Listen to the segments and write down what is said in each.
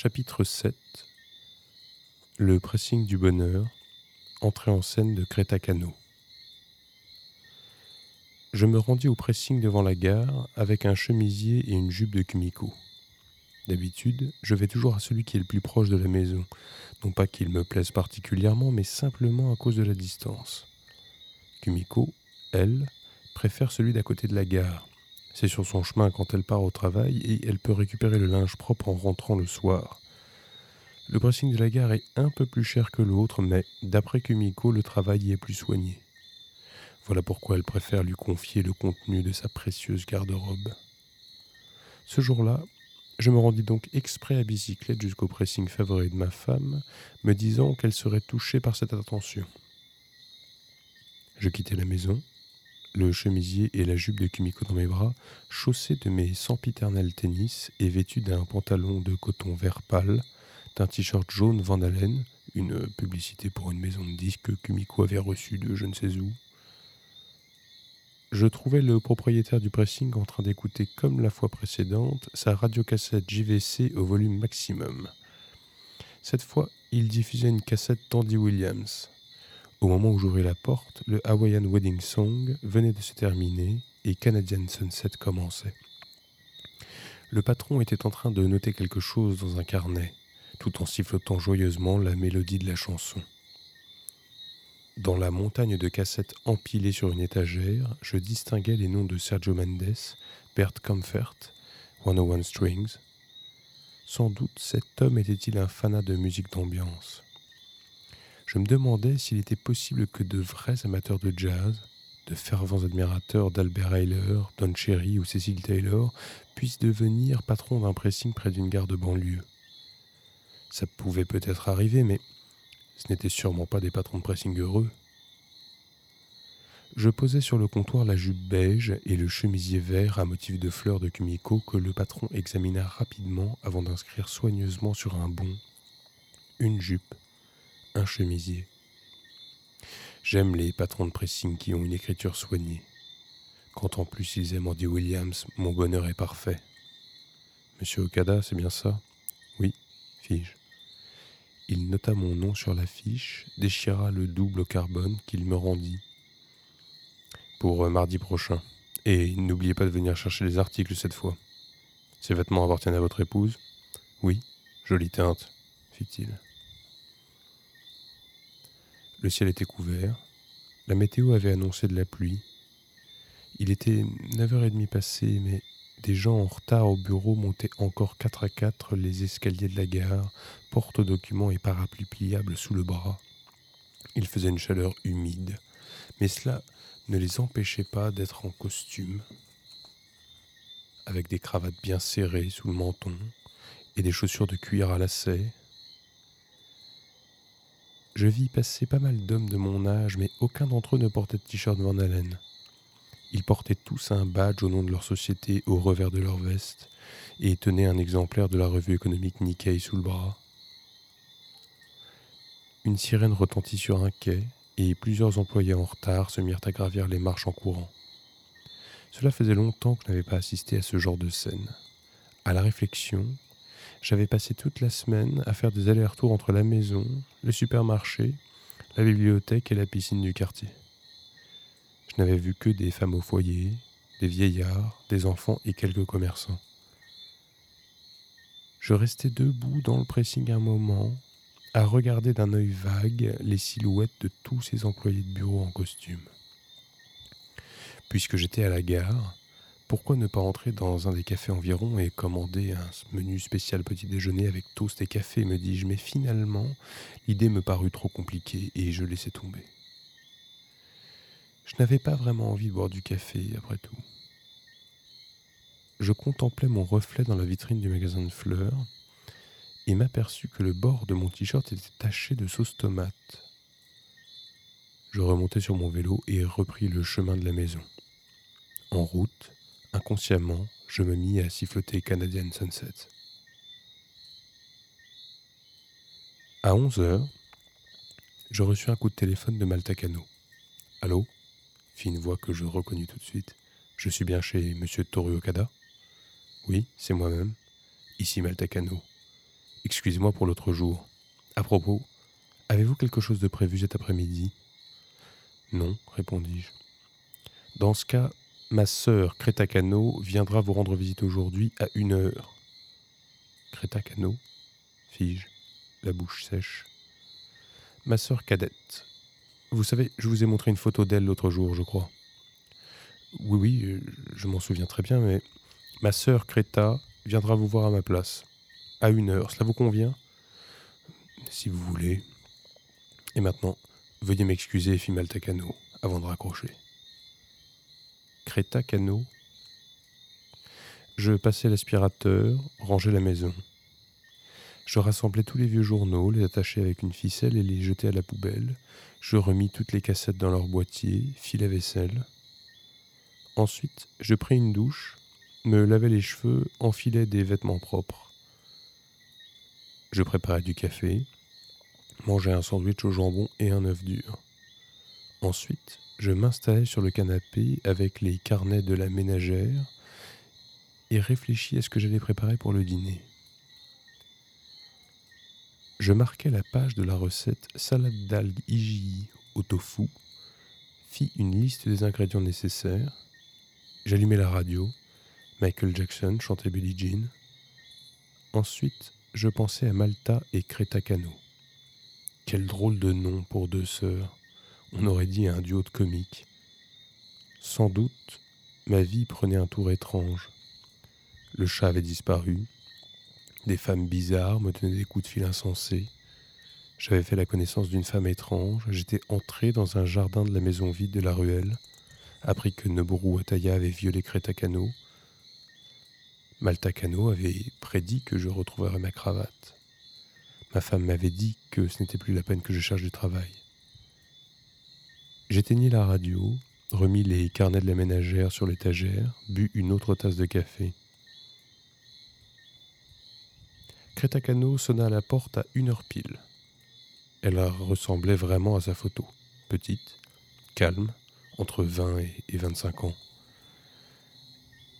Chapitre 7 Le pressing du bonheur, entrée en scène de Créta Cano. Je me rendis au pressing devant la gare avec un chemisier et une jupe de Kumiko. D'habitude, je vais toujours à celui qui est le plus proche de la maison, non pas qu'il me plaise particulièrement, mais simplement à cause de la distance. Kumiko, elle, préfère celui d'à côté de la gare. C'est sur son chemin quand elle part au travail et elle peut récupérer le linge propre en rentrant le soir. Le pressing de la gare est un peu plus cher que l'autre, mais d'après Kumiko, le travail y est plus soigné. Voilà pourquoi elle préfère lui confier le contenu de sa précieuse garde-robe. Ce jour-là, je me rendis donc exprès à bicyclette jusqu'au pressing favori de ma femme, me disant qu'elle serait touchée par cette attention. Je quittai la maison, le chemisier et la jupe de Kumiko dans mes bras, chaussé de mes sempiternels tennis et vêtu d'un pantalon de coton vert pâle, d'un t-shirt jaune Van Halen, une publicité pour une maison de disques que Kumiko avait reçue de je ne sais où, je trouvais le propriétaire du pressing en train d'écouter, comme la fois précédente, sa radiocassette JVC au volume maximum. Cette fois, il diffusait une cassette Tandy Williams. Au moment où j'ouvrais la porte, le Hawaiian Wedding Song venait de se terminer et Canadian Sunset commençait. Le patron était en train de noter quelque chose dans un carnet, tout en sifflotant joyeusement la mélodie de la chanson. Dans la montagne de cassettes empilées sur une étagère, je distinguais les noms de Sergio Mendes, Bert Comfort, 101 Strings. Sans doute cet homme était-il un fanat de musique d'ambiance. Je me demandais s'il était possible que de vrais amateurs de jazz, de fervents admirateurs d'Albert Ayler, Don Cherry ou Cecil Taylor puissent devenir patrons d'un pressing près d'une gare de banlieue. Ça pouvait peut-être arriver, mais ce n'étaient sûrement pas des patrons de pressing heureux. Je posais sur le comptoir la jupe beige et le chemisier vert à motif de fleurs de Kumiko que le patron examina rapidement avant d'inscrire soigneusement sur un bon une jupe, un chemisier. J'aime les patrons de pressing qui ont une écriture soignée. Quand en plus ils aiment Andy Williams, mon bonheur est parfait. Monsieur Okada, c'est bien ça? Oui, fis-je. Il nota mon nom sur l'affiche, déchira le double carbone qu'il me rendit. Pour euh, mardi prochain. Et n'oubliez pas de venir chercher les articles cette fois. Ces vêtements appartiennent à votre épouse? Oui, jolie teinte, fit-il. Le ciel était couvert. La météo avait annoncé de la pluie. Il était 9h30 passé, mais des gens en retard au bureau montaient encore quatre à quatre les escaliers de la gare, porte-documents et parapluies pliables sous le bras. Il faisait une chaleur humide, mais cela ne les empêchait pas d'être en costume, avec des cravates bien serrées sous le menton et des chaussures de cuir à lacets. Je vis passer pas mal d'hommes de mon âge, mais aucun d'entre eux ne portait de t-shirt Van Halen. Ils portaient tous un badge au nom de leur société au revers de leur veste et tenaient un exemplaire de la revue économique Nikkei sous le bras. Une sirène retentit sur un quai et plusieurs employés en retard se mirent à gravir les marches en courant. Cela faisait longtemps que je n'avais pas assisté à ce genre de scène. À la réflexion, j'avais passé toute la semaine à faire des allers-retours entre la maison, le supermarché, la bibliothèque et la piscine du quartier. Je n'avais vu que des femmes au foyer, des vieillards, des enfants et quelques commerçants. Je restais debout dans le pressing un moment, à regarder d'un œil vague les silhouettes de tous ces employés de bureau en costume. Puisque j'étais à la gare, pourquoi ne pas entrer dans un des cafés environ et commander un menu spécial petit déjeuner avec toast et café, me dis-je, mais finalement, l'idée me parut trop compliquée et je laissai tomber. Je n'avais pas vraiment envie de boire du café, après tout. Je contemplais mon reflet dans la vitrine du magasin de fleurs et m'aperçus que le bord de mon t-shirt était taché de sauce tomate. Je remontai sur mon vélo et repris le chemin de la maison. En route, inconsciemment, je me mis à siffloter Canadian Sunset. À 11 heures, je reçus un coup de téléphone de Maltacano. Allô? Fit une voix que je reconnus tout de suite. Je suis bien chez Monsieur Toru Okada? Oui, c'est moi-même. Ici Maltacano. excusez-moi pour l'autre jour. À propos, avez-vous quelque chose de prévu cet après-midi? Non, répondis-je. Dans ce cas, ma sœur Crétacano viendra vous rendre visite aujourd'hui à une heure. Crétacano fis-je, la bouche sèche. Ma sœur cadette. Vous savez, je vous ai montré une photo d'elle l'autre jour, je crois. Oui, oui, je m'en souviens très bien, mais ma sœur Créta viendra vous voir à ma place. À une heure, cela vous convient? Si vous voulez. Et maintenant, veuillez m'excuser, fit Maltacano, avant de raccrocher. Créta Cano. Je passais l'aspirateur, rangeais la maison. Je rassemblais tous les vieux journaux, les attachais avec une ficelle et les jetais à la poubelle. Je remis toutes les cassettes dans leur boîtier, fis la vaisselle. Ensuite, je pris une douche, me lavais les cheveux, enfilais des vêtements propres. Je préparais du café, mangeais un sandwich au jambon et un œuf dur. Ensuite, je m'installais sur le canapé avec les carnets de la ménagère et réfléchis à ce que j'allais préparer pour le dîner. Je marquais la page de la recette salade d'algues IGI au tofu, fis une liste des ingrédients nécessaires, j'allumais la radio, Michael Jackson chantait Billie Jean. Ensuite, je pensais à Malta et Crétacano. Quel drôle de nom pour deux sœurs. On aurait dit un duo de comiques. Sans doute, ma vie prenait un tour étrange. Le chat avait disparu, des femmes bizarres me tenaient des coups de fil insensés. J'avais fait la connaissance d'une femme étrange. J'étais entré dans un jardin de la maison vide de la ruelle, appris que Noboru Ataya avait violé Crétacano. Maltacano avait prédit que je retrouverais ma cravate. Ma femme m'avait dit que ce n'était plus la peine que je cherche du travail. J'éteignis la radio, remis les carnets de la ménagère sur l'étagère, bu une autre tasse de café. Crétacano sonna à la porte à une heure pile. Elle ressemblait vraiment à sa photo. Petite, calme, entre 20 et 25 ans.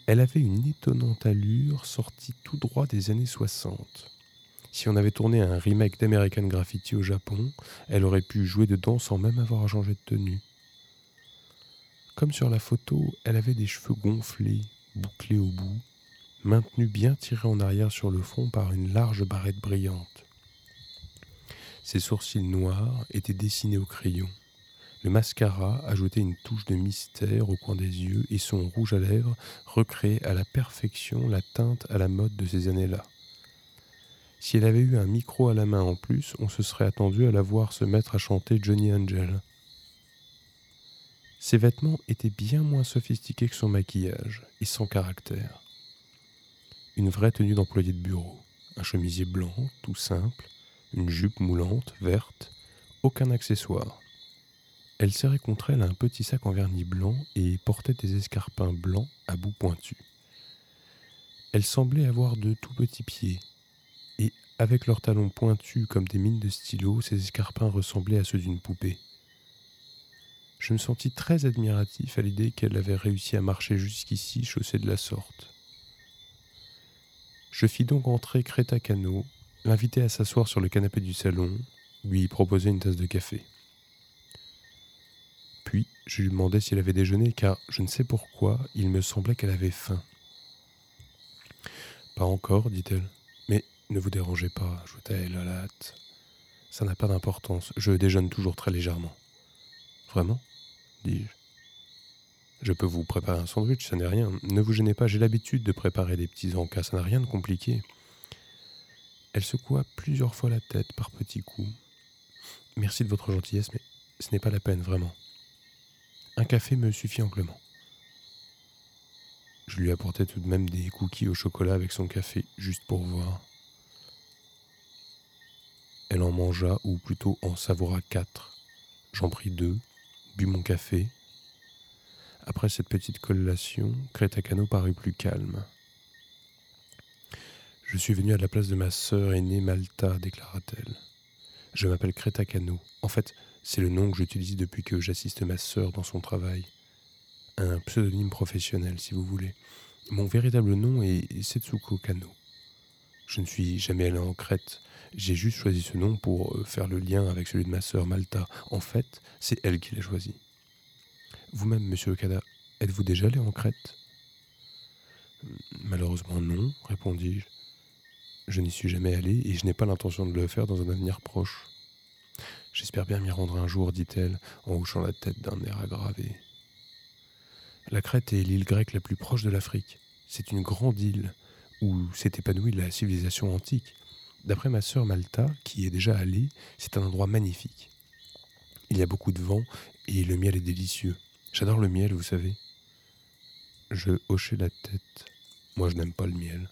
Elle avait une étonnante allure sortie tout droit des années 60. Si on avait tourné un remake d'American Graffiti au Japon, elle aurait pu jouer dedans sans même avoir à changer de tenue. Comme sur la photo, elle avait des cheveux gonflés, bouclés au bout, maintenu bien tiré en arrière sur le front par une large barrette brillante. Ses sourcils noirs étaient dessinés au crayon. Le mascara ajoutait une touche de mystère au coin des yeux et son rouge à lèvres recréait à la perfection la teinte à la mode de ces années-là. Si elle avait eu un micro à la main en plus, on se serait attendu à la voir se mettre à chanter Johnny Angel. Ses vêtements étaient bien moins sophistiqués que son maquillage et sans caractère une vraie tenue d'employé de bureau, un chemisier blanc, tout simple, une jupe moulante, verte, aucun accessoire. Elle serrait contre elle un petit sac en vernis blanc et portait des escarpins blancs à bout pointu. Elle semblait avoir de tout petits pieds, avec leurs talons pointus comme des mines de stylo, ses escarpins ressemblaient à ceux d'une poupée. Je me sentis très admiratif à l'idée qu'elle avait réussi à marcher jusqu'ici chaussée de la sorte. Je fis donc entrer Créta Cano, l'inviter à s'asseoir sur le canapé du salon, lui proposer une tasse de café. Puis je lui demandai s'il avait déjeuné, car je ne sais pourquoi, il me semblait qu'elle avait faim. Pas encore, dit-elle. Ne vous dérangez pas, ajouta-elle à la hâte. Ça n'a pas d'importance, je déjeune toujours très légèrement. Vraiment? dis-je. Je peux vous préparer un sandwich, ça n'est rien. Ne vous gênez pas, j'ai l'habitude de préparer des petits encas, ça n'a rien de compliqué. Elle secoua plusieurs fois la tête par petits coups. Merci de votre gentillesse, mais ce n'est pas la peine, vraiment. Un café me suffit amplement. Je lui apportai tout de même des cookies au chocolat avec son café, juste pour voir. Elle en mangea, ou plutôt en savoura quatre. J'en pris deux, bus mon café, après cette petite collation, Crétacano parut plus calme. Je suis venu à la place de ma sœur aînée Malta, déclara-t-elle. Je m'appelle Crétacano. En fait, c'est le nom que j'utilise depuis que j'assiste ma sœur dans son travail. Un pseudonyme professionnel, si vous voulez. Mon véritable nom est Setsuko Kano. Je ne suis jamais allé en Crète. J'ai juste choisi ce nom pour euh, faire le lien avec celui de ma sœur Malta. En fait, c'est elle qui l'a choisi. Vous-même, monsieur Okada, êtes-vous déjà allé en Crète? Malheureusement non, répondis-je. Je n'y suis jamais allé et je n'ai pas l'intention de le faire dans un avenir proche. J'espère bien m'y rendre un jour, dit-elle, en hochant la tête d'un air aggravé. La Crète est l'île grecque la plus proche de l'Afrique. C'est une grande île où s'est épanouie la civilisation antique. D'après ma sœur Malta, qui est déjà allée, c'est un endroit magnifique. Il y a beaucoup de vent et le miel est délicieux. J'adore le miel, vous savez. Je hochai la tête. Moi, je n'aime pas le miel.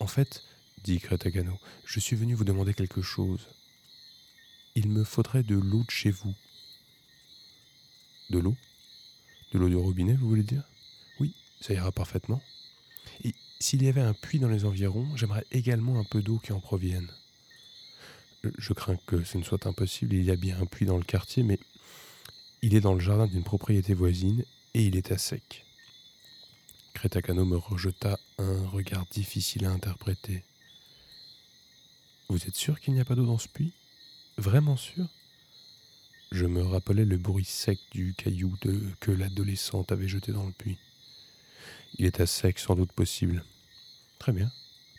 En fait, dit Kretagano, je suis venu vous demander quelque chose. Il me faudrait de l'eau de chez vous. De l'eau? De l'eau du robinet, vous voulez dire? Oui, ça ira parfaitement. S'il y avait un puits dans les environs, j'aimerais également un peu d'eau qui en provienne. Je crains que ce ne soit impossible, il y a bien un puits dans le quartier, mais il est dans le jardin d'une propriété voisine et il est à sec. Crétacano me rejeta un regard difficile à interpréter. Vous êtes sûr qu'il n'y a pas d'eau dans ce puits? Vraiment sûr? Je me rappelais le bruit sec du caillou que l'adolescente avait jeté dans le puits. Il est à sec, sans doute possible. Très bien.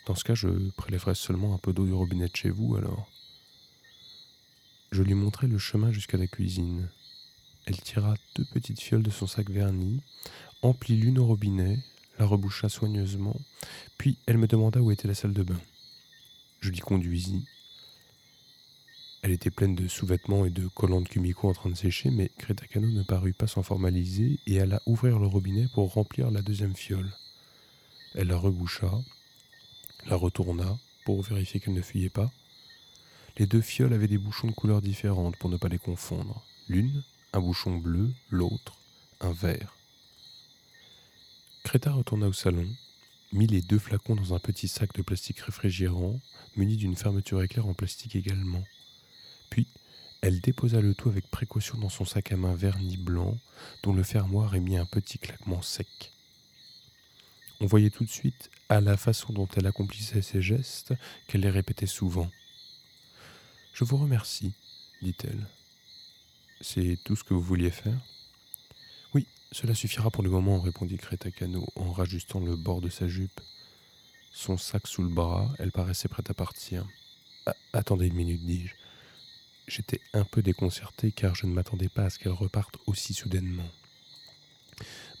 Dans ce cas, je prélèverai seulement un peu d'eau du robinet de chez vous, alors. Je lui montrai le chemin jusqu'à la cuisine. Elle tira deux petites fioles de son sac verni, emplit l'une au robinet, la reboucha soigneusement, puis elle me demanda où était la salle de bain. Je l'y conduisis. Elle était pleine de sous-vêtements et de collants de Kumiko en train de sécher, mais Kretakano ne parut pas s'en formaliser et alla ouvrir le robinet pour remplir la deuxième fiole. Elle la reboucha, la retourna pour vérifier qu'elle ne fuyait pas. Les deux fioles avaient des bouchons de couleurs différentes pour ne pas les confondre. L'une, un bouchon bleu, l'autre, un vert. Créta retourna au salon, mit les deux flacons dans un petit sac de plastique réfrigérant, muni d'une fermeture éclair en plastique également. Puis, elle déposa le tout avec précaution dans son sac à main verni blanc, dont le fermoir émit un petit claquement sec. On voyait tout de suite, à la façon dont elle accomplissait ses gestes, qu'elle les répétait souvent. Je vous remercie, dit-elle. C'est tout ce que vous vouliez faire Oui, cela suffira pour le moment, répondit Crétacano en rajustant le bord de sa jupe. Son sac sous le bras, elle paraissait prête à partir. Ah, attendez une minute, dis-je. J'étais un peu déconcerté car je ne m'attendais pas à ce qu'elle reparte aussi soudainement.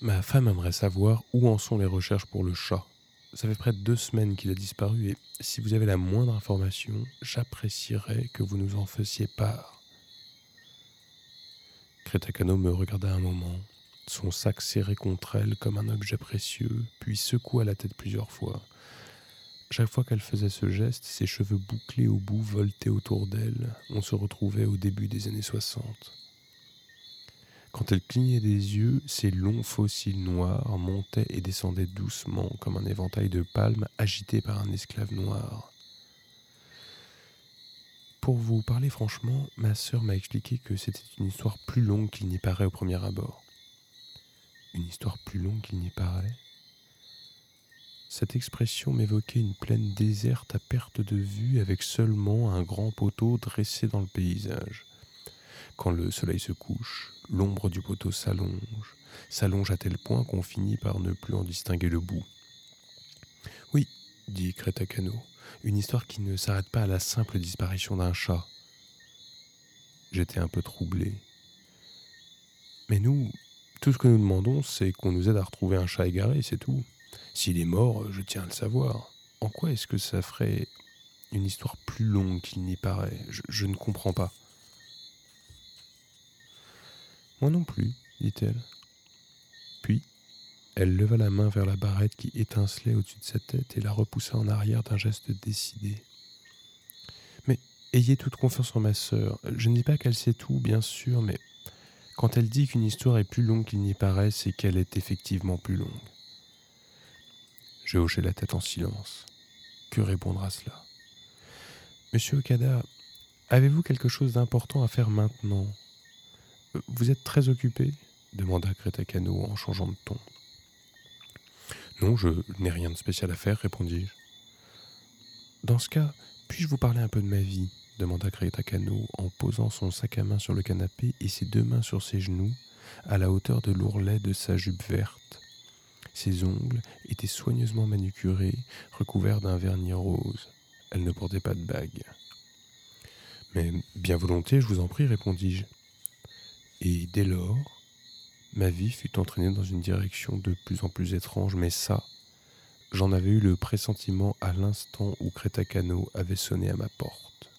Ma femme aimerait savoir où en sont les recherches pour le chat. Ça fait près de deux semaines qu'il a disparu et si vous avez la moindre information, j'apprécierais que vous nous en fassiez part. Crétacano me regarda un moment, son sac serré contre elle comme un objet précieux, puis secoua la tête plusieurs fois. Chaque fois qu'elle faisait ce geste, ses cheveux bouclés au bout voltaient autour d'elle. On se retrouvait au début des années 60. Quand elle clignait des yeux, ses longs fossiles noirs montaient et descendaient doucement comme un éventail de palmes agité par un esclave noir. Pour vous parler franchement, ma sœur m'a expliqué que c'était une histoire plus longue qu'il n'y paraît au premier abord. Une histoire plus longue qu'il n'y paraît? Cette expression m'évoquait une plaine déserte à perte de vue avec seulement un grand poteau dressé dans le paysage. Quand le soleil se couche, l'ombre du poteau s'allonge, s'allonge à tel point qu'on finit par ne plus en distinguer le bout. Oui, dit Crétacano, une histoire qui ne s'arrête pas à la simple disparition d'un chat. J'étais un peu troublé. Mais nous, tout ce que nous demandons, c'est qu'on nous aide à retrouver un chat égaré, c'est tout. S'il est mort, je tiens à le savoir. En quoi est-ce que ça ferait une histoire plus longue qu'il n'y paraît? Je, ne comprends pas. Moi non plus, dit-elle. Puis, elle leva la main vers la barrette qui étincelait au-dessus de sa tête et la repoussa en arrière d'un geste décidé. Mais ayez toute confiance en ma sœur. Je ne dis pas qu'elle sait tout, bien sûr, mais quand elle dit qu'une histoire est plus longue qu'il n'y paraît, c'est qu'elle est effectivement plus longue. Je hochai la tête en silence. Que répondre à cela? Monsieur Okada, avez-vous quelque chose d'important à faire maintenant? Vous êtes très occupé? demanda Crétacano en changeant de ton. Non, je n'ai rien de spécial à faire, répondis-je. Dans ce cas, puis-je vous parler un peu de ma vie? demanda Greta Cano en posant son sac à main sur le canapé et ses deux mains sur ses genoux, à la hauteur de l'ourlet de sa jupe verte. Ses ongles étaient soigneusement manucurés, recouverts d'un vernis rose. Elle ne portait pas de bague. Mais bien volontiers, je vous en prie, répondis-je. Et dès lors, ma vie fut entraînée dans une direction de plus en plus étrange, mais ça, j'en avais eu le pressentiment à l'instant où Crétacano avait sonné à ma porte.